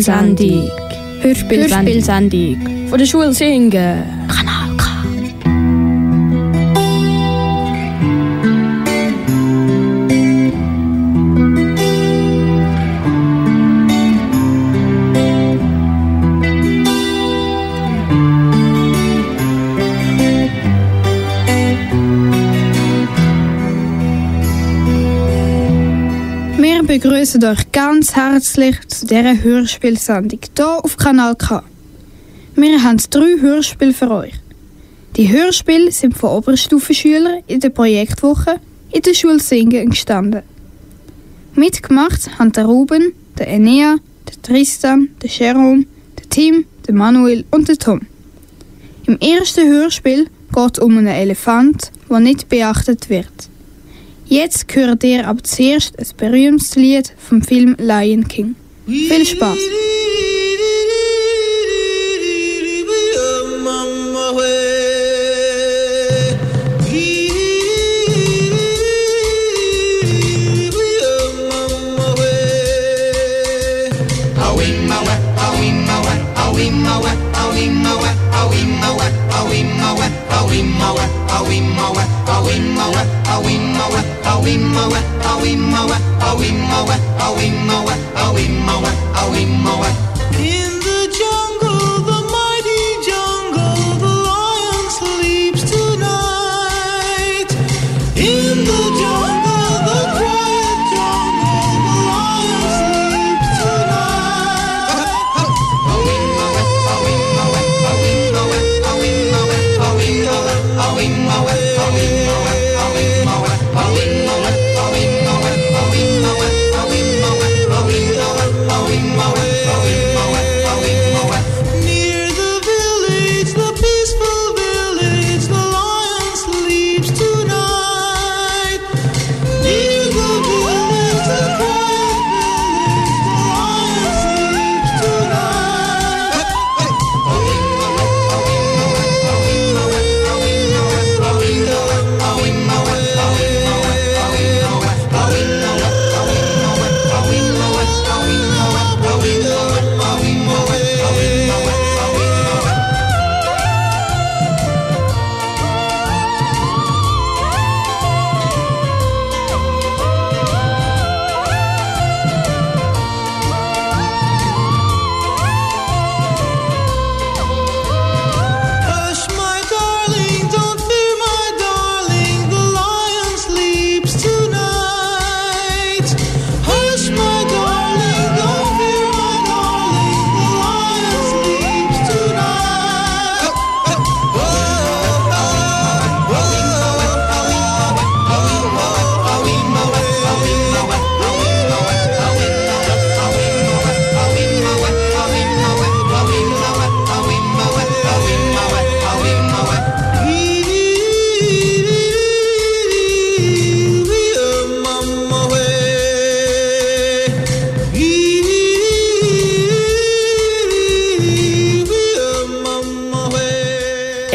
Hörspielsendung. Hörspielsendung. Von der Schule singen. Begrüßen euch ganz herzlich zu dieser Hörspielsendung hier auf Kanal K. Wir haben drei Hörspiele für euch. Die Hörspiele sind von Oberstufenschülern in der Projektwoche in der Schule Singen entstanden. Mitgemacht haben der Ruben, der Enea, der Tristan, der Jerome, der Tim, der Manuel und der Tom. Im ersten Hörspiel geht es um einen Elefant, der nicht beachtet wird. Jetzt hört ihr aber zuerst ein berühmtes Lied vom Film Lion King. Viel Spaß! awimawe awimawe awimawe awimawe awimawe awimawe awimawe awimawe awimawe awimawe awimawe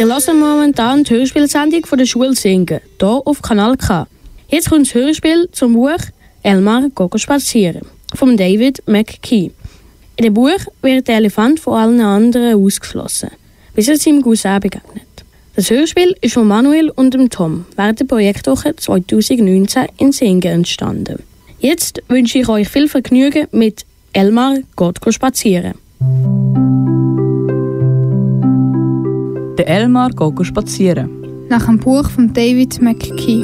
Ihr hört momentan die Hörspielsendung von der Schule singen. Hier auf Kanal K. Jetzt kommt das Hörspiel zum Buch Elmar Gogo spazieren. Von David McKee. In dem Buch wird der Elefant von allen anderen ausgeschlossen, bis er seinem Cousin begegnet. Das Hörspiel ist von Manuel und dem Tom während der Projektwoche 2019 in Singen entstanden. Jetzt wünsche ich euch viel Vergnügen mit Elmar geht go spazieren. Der Elmar geht go spazieren. Nach dem Buch von David McKee.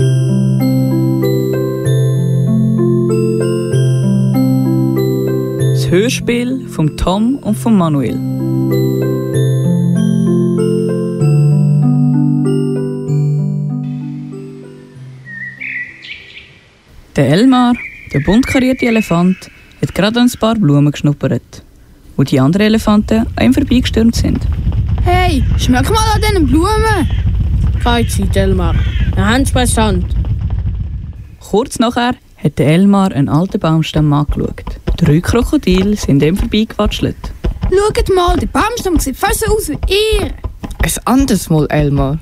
Das Hörspiel von Tom und von Manuel. Der Elmar, der bunt karierte Elefant, hat gerade ein paar Blumen geschnuppert, wo die anderen Elefanten an ihm vorbeigestürmt sind. Hey, schmeck mal an diesen Blumen! Keine Zeit, Elmar. Wir haben es beisammen. Kurz nachher hat der Elmar einen alten Baumstamm angeschaut. Drei Krokodile sind ihm vorbeigewatschelt. Schaut mal, der Baumstamm sieht fast so aus wie ihr! Ein anderes Mal, Elmar.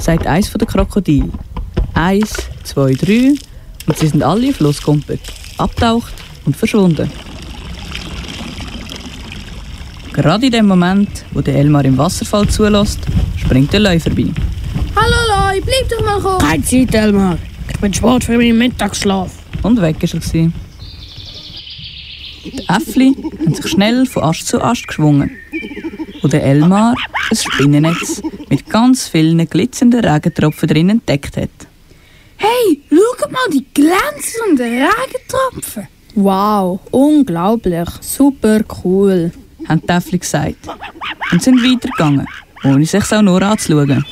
sagt eins von den Krokodilen. Eins, zwei, drei und sie sind alle im Fluss gegumpelt, abtaucht und verschwunden. Gerade in dem Moment, wo der Elmar im Wasserfall zulässt, springt der Leu vorbei. Hallo Loi, bleib doch mal kurz. Keine Zeit, Elmar. Ich bin spät für meinen Mittagsschlaf. Und weg ist er. Gewesen. Die Äffli haben sich schnell von Ast zu Ast geschwungen. Und der Elmar ein Spinnennetz mit ganz vielen glitzernden Regentropfen drin entdeckt hat. Hey, schau mal die glänzenden Regentropfen. Wow, unglaublich. Super cool. Haben die Äffli gesagt. Und sind weitergegangen, ohne sich auch nur anzuschauen.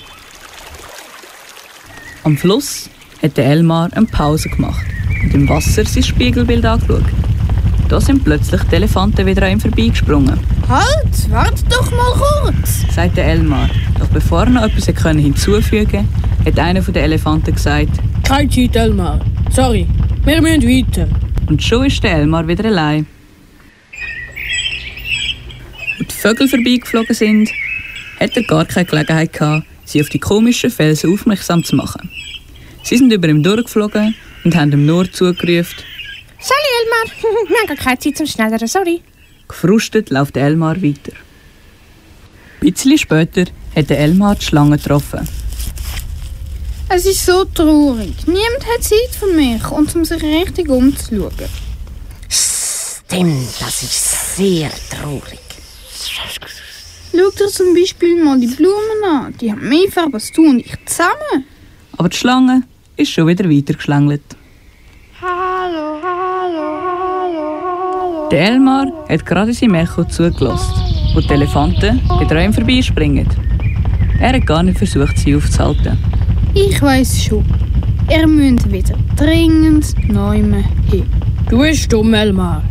Am Fluss hat der Elmar eine Pause gemacht und im Wasser sein Spiegelbild angeschaut. Da sind plötzlich die Elefanten wieder an ihm vorbeigesprungen, Halt, warte doch mal kurz. sagt der Elmar. Doch bevor er noch etwas hinzufügen konnte, hat einer der Elefanten gesagt, Keine Zeit, Elmar. Sorry, wir müssen weiter. und schon ist der Elmar wieder allein. Als die Vögel vorbeigeflogen sind, hat er gar keine Gelegenheit gehabt, sie auf die komischen Felsen aufmerksam zu machen. Sie sind über ihm durchgeflogen und haben ihm nur zugerufen. Sally Elmar, wir haben gar keine Zeit zum Schnelleren, sorry. Gefrustet läuft Elmar weiter. Ein bisschen später hat Elmar die Schlange getroffen. Es ist so traurig. Niemand hat Zeit für mich und um sich richtig umzuschauen. Stimmt, das ist sehr traurig. Schau dir zum Beispiel mal die Blumen an. Die haben mehr Farbe als du und ich zusammen. Aber die Schlange ist schon wieder weitergeschlängelt. Hallo, hallo, hallo, hallo. Der Elmar hat gerade seinem Echo zugelassen, wo die Elefanten wieder an ihm vorbeispringen. Er hat gar nicht versucht, sie aufzuhalten. Ich weiß schon. Ihr müsst wieder dringend neu hin. Du bist dumm, Elmar.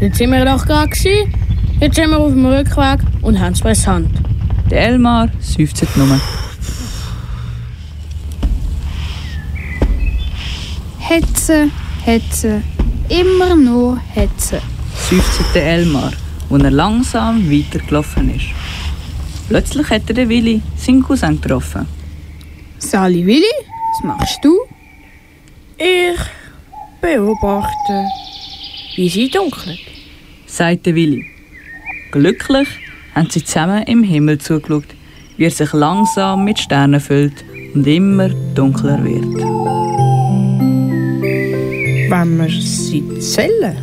Jetzt sind wir doch gerade. Jetzt sind wir auf dem Rückweg und haben es bei Hand. Der Elmar seufzt nur. Hetze, Hetze, immer nur Hetze. seufzt der Elmar, wo er langsam weitergelaufen ist. Plötzlich hat er den Willi, seinen Cousin, getroffen. Sally Willi, was machst du? Ich beobachte, wie sie dunkelt. sagt der Willi. Glücklich haben sie zusammen im Himmel zugeschaut, wie er sich langsam mit Sternen füllt und immer dunkler wird. Wenn wir sie zählen.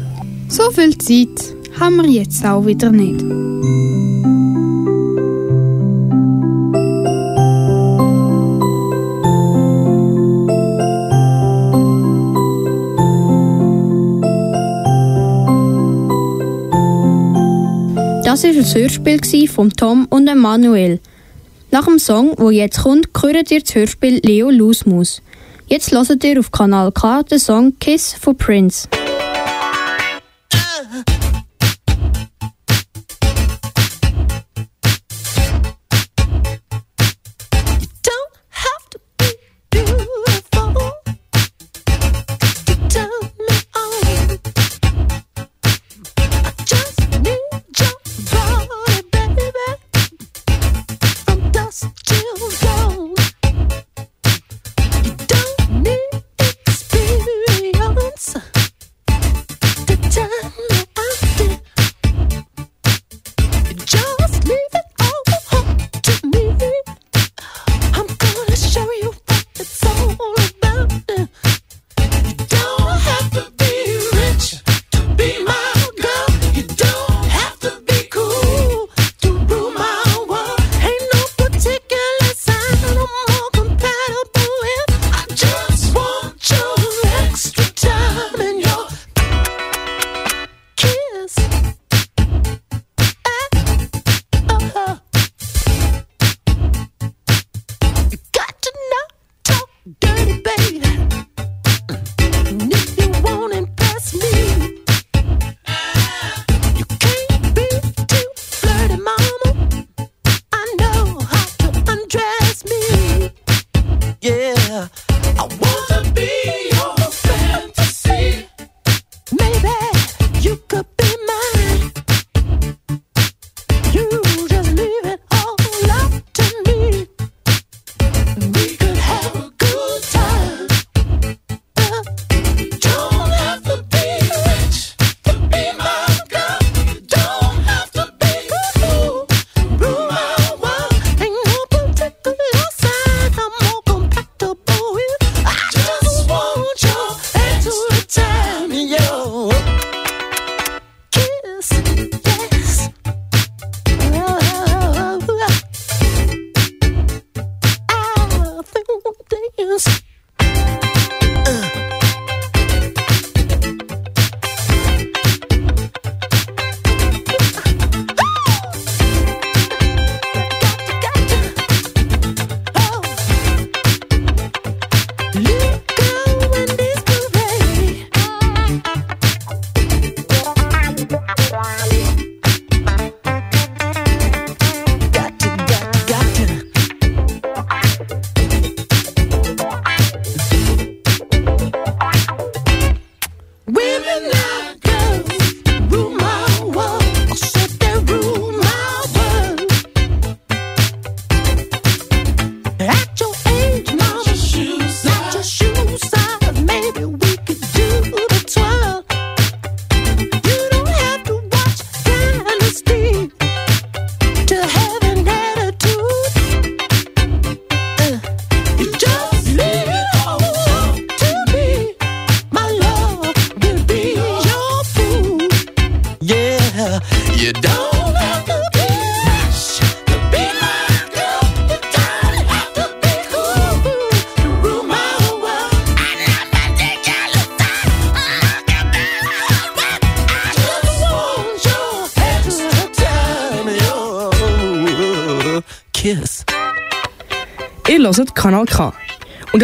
So viel Zeit haben wir jetzt auch wieder nicht. Das war ein Hörspiel von Tom und Emanuel. Nach dem Song, wo jetzt kommt, hört ihr das Hörspiel Leo Lusmus. Jetzt hört ihr auf Kanal K den Song Kiss von Prince.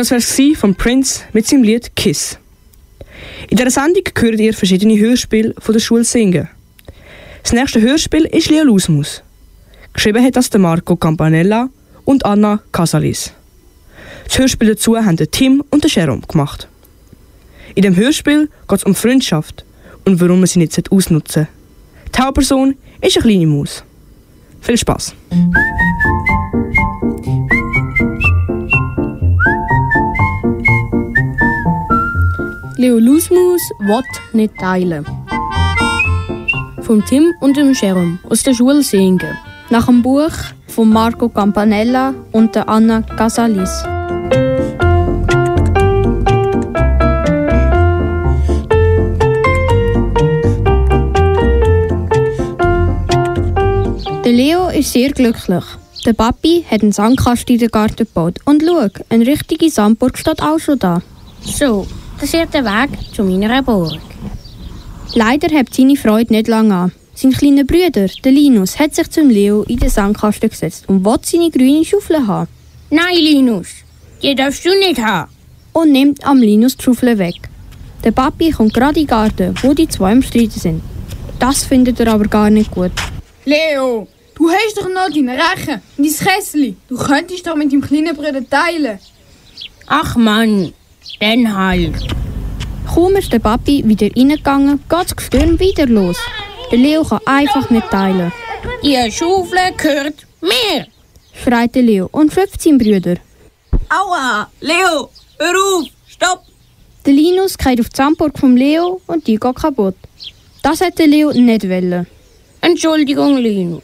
Das war von Prince mit seinem Lied Kiss. In dieser Sendung hört ihr verschiedene Hörspiele von der Schule singen. Das nächste Hörspiel ist Leo Lusmus. Geschrieben hat das Marco Campanella und Anna Casalis. Das Hörspiel dazu haben Tim und Jerome gemacht. In dem Hörspiel geht es um Freundschaft und warum man sie nicht ausnutzen sollte. Die Hauptperson ist eine kleine Maus. Viel Spaß! Leo Lusmus will nicht teilen. Vom Tim und dem Jerome aus der Schule singen. Nach dem Buch von Marco Campanella und der Anna Casalis. Der Leo ist sehr glücklich. Der Papi hat einen Sandkasten in den Garten gebaut. Und schau, eine richtige Sandburg steht auch schon da. So, das ist der Weg zu meiner Burg. Leider hat seine Freude nicht lange an. Sein kleiner Bruder, der Linus, hat sich zum Leo in den Sandkasten gesetzt und will seine grüne Schaufel haben. Nein, Linus, die darfst du nicht haben. Und nimmt am Linus die Schaufel weg. Der Papi kommt gerade in den Garten, wo die zwei im Streiten sind. Das findet er aber gar nicht gut. Leo, du hast doch noch deine Rechen und dein Kessel. Du könntest doch mit deinem kleinen Bruder teilen. Ach Mann, dann halt. Kaum ist der Papi wieder reingegangen, geht das Gestürm wieder los. Der Leo kann einfach nicht teilen. Die Schaufel gehört mir. Schreit der Leo und schöpft seinen Bruder. Aua! Leo, hör auf! Stopp! Der Linus geht auf die Sandburg vom Leo und die geht kaputt. Das hat der Leo nicht wollen. Entschuldigung, Linus.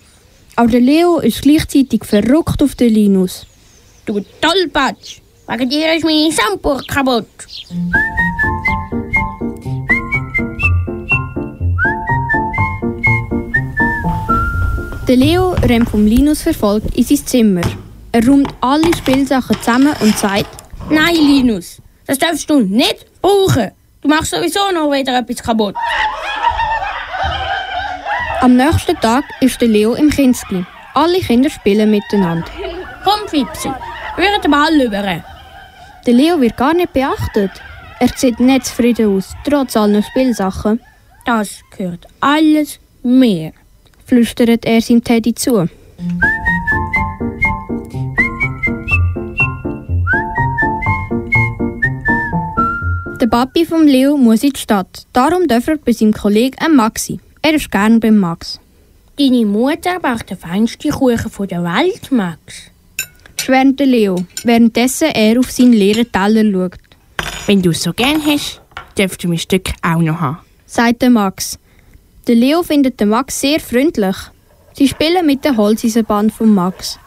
Aber der Leo ist gleichzeitig verrückt auf den Linus. Du Tollpatsch. Wegen dir ist meine Sandburg kaputt. Der Leo rennt vom Linus verfolgt in sein Zimmer. Er räumt alle Spielsachen zusammen und sagt, Nein, Linus, das darfst du nicht brauchen. Du machst sowieso noch wieder etwas kaputt. am nächsten Tag ist der Leo im Kinski. Alle Kinder spielen miteinander. Komm, Fipsi, wir den Ball über. Der Leo wird gar nicht beachtet. Er sieht nicht zufrieden aus, trotz aller Spielsachen, Das gehört alles mir. flüstert er seinem Teddy zu. Der Papi vom Leo muss in die Stadt. Darum darf er bei seinem Kollegen ähm, Max sein. Er ist gern beim Max. Deine Mutter backt den feinsten Kuchen der Welt, Max. Schwärmt der Leo, währenddessen er auf seinen leeren Teller schaut. Wenn du es so gern hast, darfst du mein Stück auch noch haben. sagt der Max. Der Leo findet den Max sehr freundlich. Sie spielen mit der Holzeisenbahn von Max.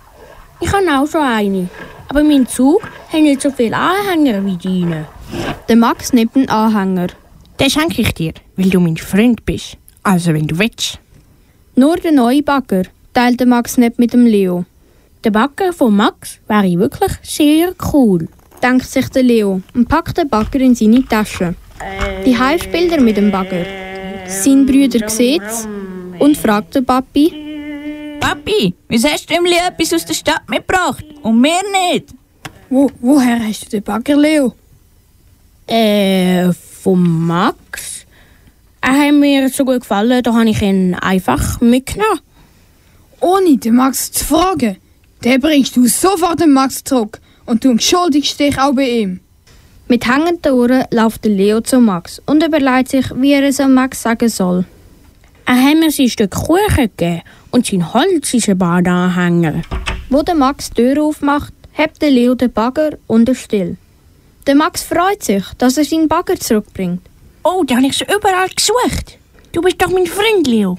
Ich habe auch schon eine. Aber mein Zug hat nicht so viele Anhänger wie deine. Der Max nimmt einen Anhänger. Den schenke ich dir, weil du mein Freund bist. Also wenn du willst. Nur der neue Bagger teilt der Max nicht mit dem Leo. Der Backer von Max wäre wirklich sehr cool. Denkt sich der Leo und packt den Bagger in seine Tasche. Die Hai spielt er mit dem Bagger. Sein Brüder sieht's und fragt den Papi, Papi, wieso hast du ihm etwas aus der Stadt mitgebracht? Und mir nicht? Wo, woher hast du den Bagger, Leo? Äh, von Max? Er hat mir so gut gefallen, da habe ich ihn einfach mitgenommen. Ohne den Max zu fragen. Den bringst du sofort den Max zurück und du entschuldigst dich auch bei ihm. mit hängenden Ohren läuft der Leo zu Max und überlegt sich, wie er es an Max sagen soll. Er hat mir sein Stück Kuchen gegeben und sein Holz ist ein Badeanhänger. Wo der Max die Tür aufmacht, hebt der Leo den Bagger und er still. Der Max freut sich, dass er seinen Bagger zurückbringt. Oh, da habe ich schon überall gesucht. Du bist doch mein Freund, Leo.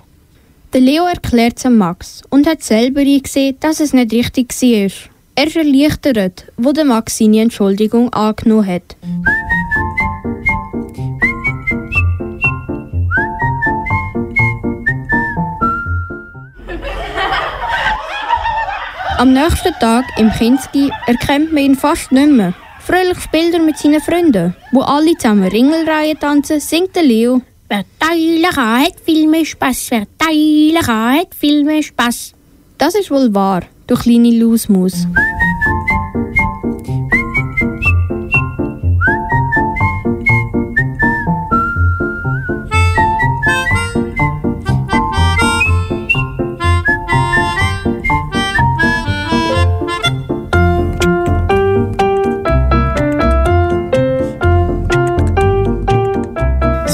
Der Leo erklärt es Max und hat selber eingesehen, dass es nicht richtig war. Er ist erleichtert, wo der Max seine Entschuldigung angenommen hat. Am nächsten Tag im Kinski erkennt man ihn fast nicht mehr. Fröhlich spielt er mit seinen Freunden. Wo alle zusammen Ringelreihe tanzen, singt der Leo kann, hat viel mehr Spass. Kann, hat viel mehr Spass. Das ist wohl wahr, du kleine Lausmaus.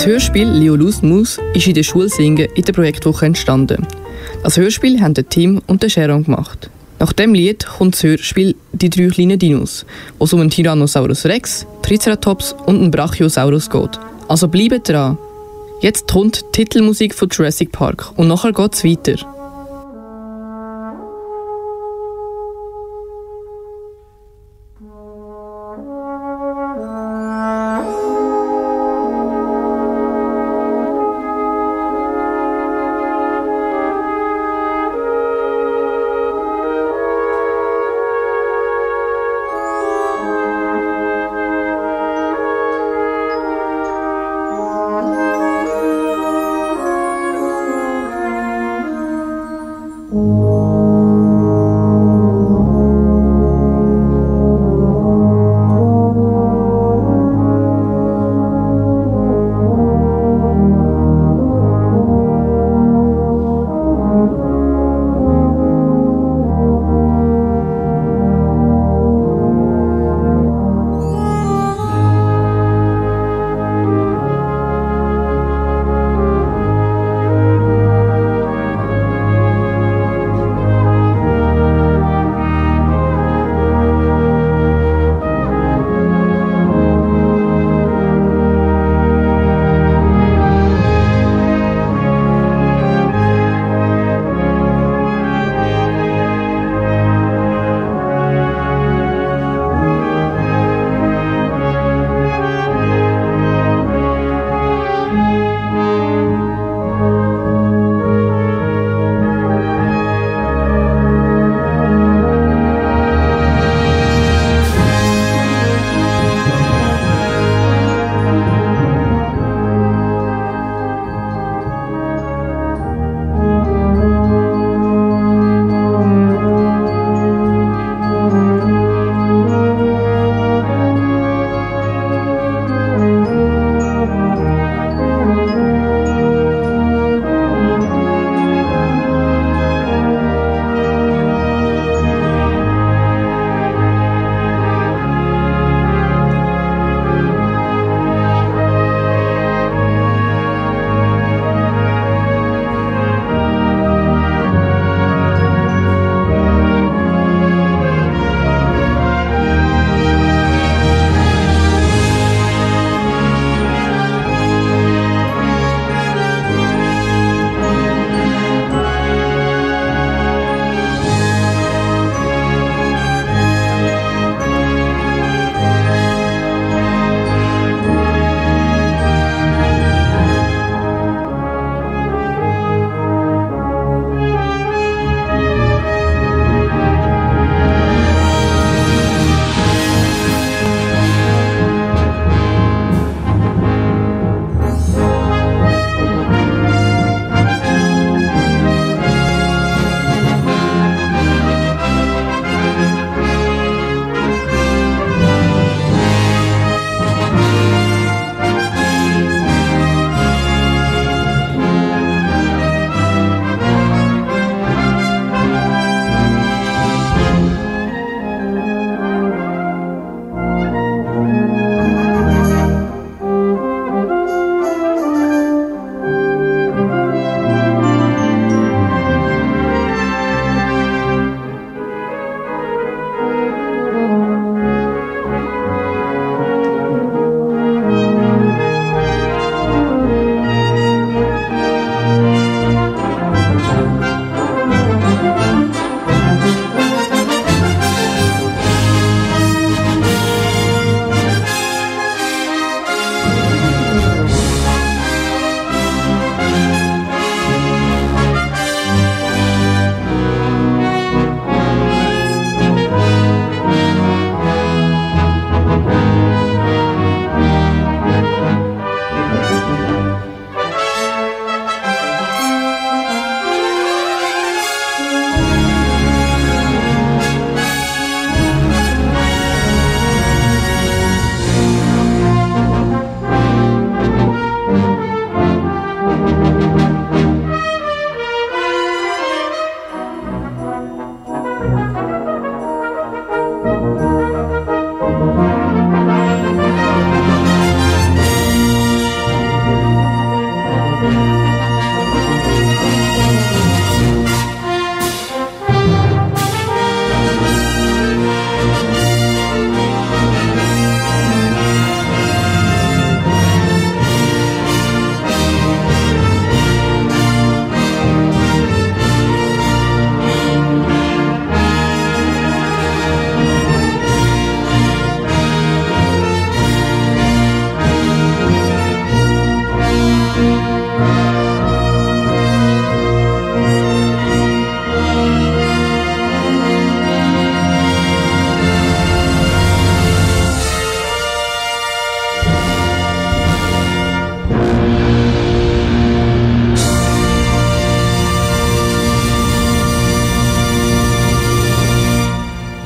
Hörspiel Leo Lusmus ist in der Schule Singen in der Projektwoche entstanden. Das Hörspiel haben der Tim und der Sharon gemacht. Nach dem Lied kommt das Hörspiel Die drei kleinen Dinos, wo es um einen Tyrannosaurus Rex, Triceratops und einen Brachiosaurus geht. Also bleibt dran. Jetzt kommt die Titelmusik von Jurassic Park und nachher geht's weiter.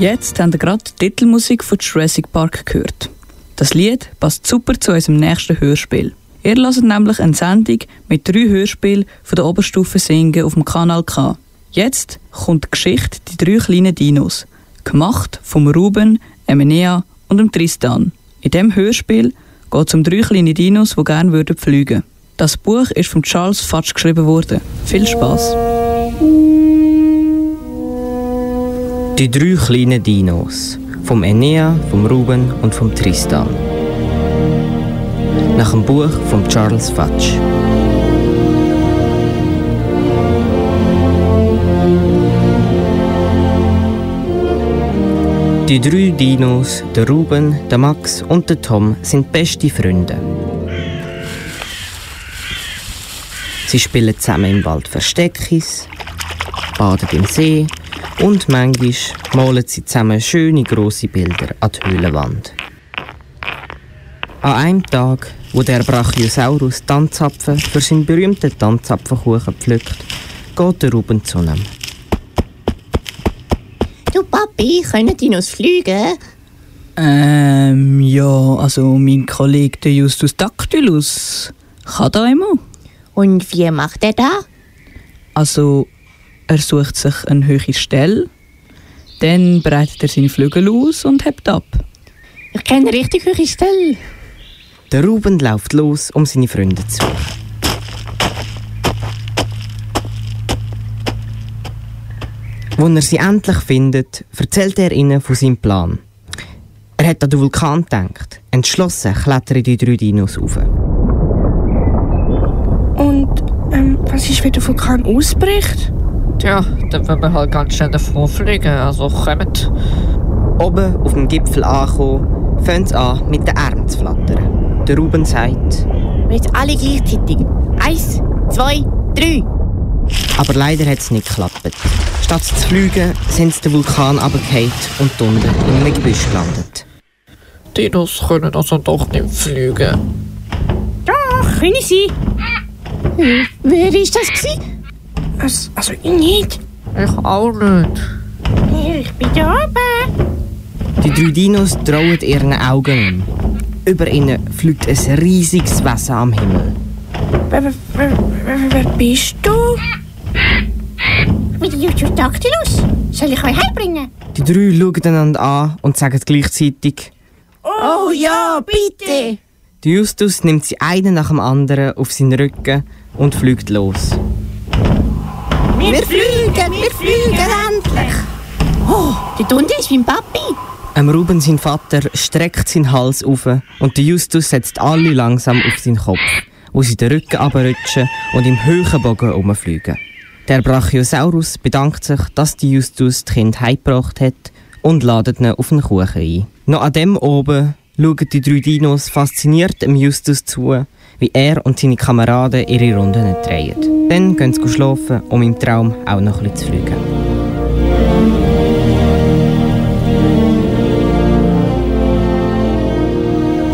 Jetzt haben wir gerade die Titelmusik von Jurassic Park gehört. Das Lied passt super zu unserem nächsten Hörspiel. Ihr hört nämlich eine Sendung mit drei Hörspielen von der Oberstufe Singen auf dem Kanal K. Jetzt kommt die Geschichte Die drei kleinen Dinos. Gemacht vom Ruben, Emenea und dem Tristan. In dem Hörspiel geht es um drei kleine Dinos, die gerne würden fliegen. Das Buch ist von Charles Fatsch geschrieben worden. Viel Spaß. Die drei kleinen Dinos. Vom Enea, vom Ruben und vom Tristan. Nach dem Buch von Charles Fatsch. Die drei Dinos, der Ruben, der Max und der Tom, sind beste Freunde. Sie spielen zusammen im Wald Versteckis, baden im See und manchmal malen sie zusammen schöne große Bilder an die Höhlenwand. An einem Tag, wo der Brachiosaurus Tanzapfen für seinen berühmten Tanzapfenkuchen pflückt, geht der Ruben zu ihm. Du Papi, können Dinos fliegen? Ähm, ja, also mein Kollege der Justus Dactylus kann da immer. Und wie macht er das? Also, er sucht sich eine höhere Stelle, dann breitet er seine Flügel aus und hebt ab. Ich kenne richtig hohe Stelle. Der Ruben läuft los, um seine Freunde zu suchen. Als er sie endlich findet, erzählt er ihnen von seinem Plan. Er hat an den Vulkan gedacht. Entschlossen klettern die drei Dinos auf. Und ähm, was ist, wenn der Vulkan ausbricht? Tja, dann wollen wir halt ganz schnell davon fliegen, also kommt. Oben auf dem Gipfel angekommen, fängt es an, mit den Armen zu flattern. Der Ruben sagt, Jetzt alle gleichzeitig. Eins, zwei, drei. aber leider hat es nicht geklappt. Statt zu fliegen, sind sie den Vulkan runtergefallen und unten in einem Gebüsch gelandet. Dinos können also doch nicht fliegen. Doch, können sie. Wer ist das gsi? Also, also ich nicht. Ich auch nicht. Ich bin da oben. Die drei Dinos trauen ihren Augen. Über ihnen fliegt ein riesiges Wesen am Himmel. Wer, wer, wer, bist du? Mit Justus Dactylus. Soll ich euch heimbringen? Die drei schauen einander an und sagen gleichzeitig, Oh ja, bitte. der Justus nimmt sie einen nach dem anderen auf seinen Rücken und fliegt los. Wir fliegen, wir fliegen endlich. Oh, dort unten ist mein Papi. Am Ruben, sein Vater, streckt seinen Hals auf und der Justus setzt alle langsam auf seinen Kopf, wo sie den Rücken abrutschen und im hohen Bogen herumfliegen. Der Brachiosaurus bedankt sich, dass die Justus das Kind heimgebracht hat und ladet ihn auf einen Kuchen ein. Noch an dem oben schauen die drei Dinos fasziniert dem Justus zu, wie er und seine Kameraden ihre Runden drehen. Dann gehen sie schlafen, um im Traum auch noch ein bisschen zu fliegen.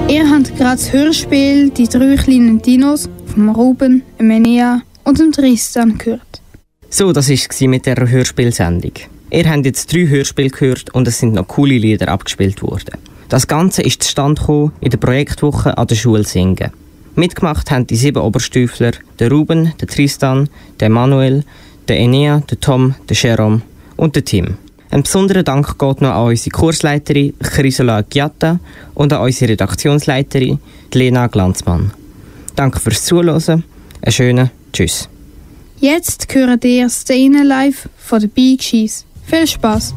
Ihr habt gerade das Hörspiel Die drei kleinen Dinos vom Ruben, dem Enea und dem Tristan gehört. So, das war mit der Hörspielsendung. Ihr habt jetzt drei Hörspiele gehört und es sind noch coole Lieder abgespielt worden. Das Ganze ist zustande gekommen in der Projektwoche an der Schule Singen. Mitgemacht haben die sieben Oberstüfler, der Ruben, der Tristan, der Manuel, der Enea, der Tom, der Jerome und der Tim. Ein besonderer Dank geht noch an unsere Kursleiterin Chrysola Giatta und an unsere Redaktionsleiterin Lena Glanzmann. Danke fürs Zuhören. Einen schönen Tschüss. Jetzt hören ihr Szenen live von den Bee Gees. Viel Spaß!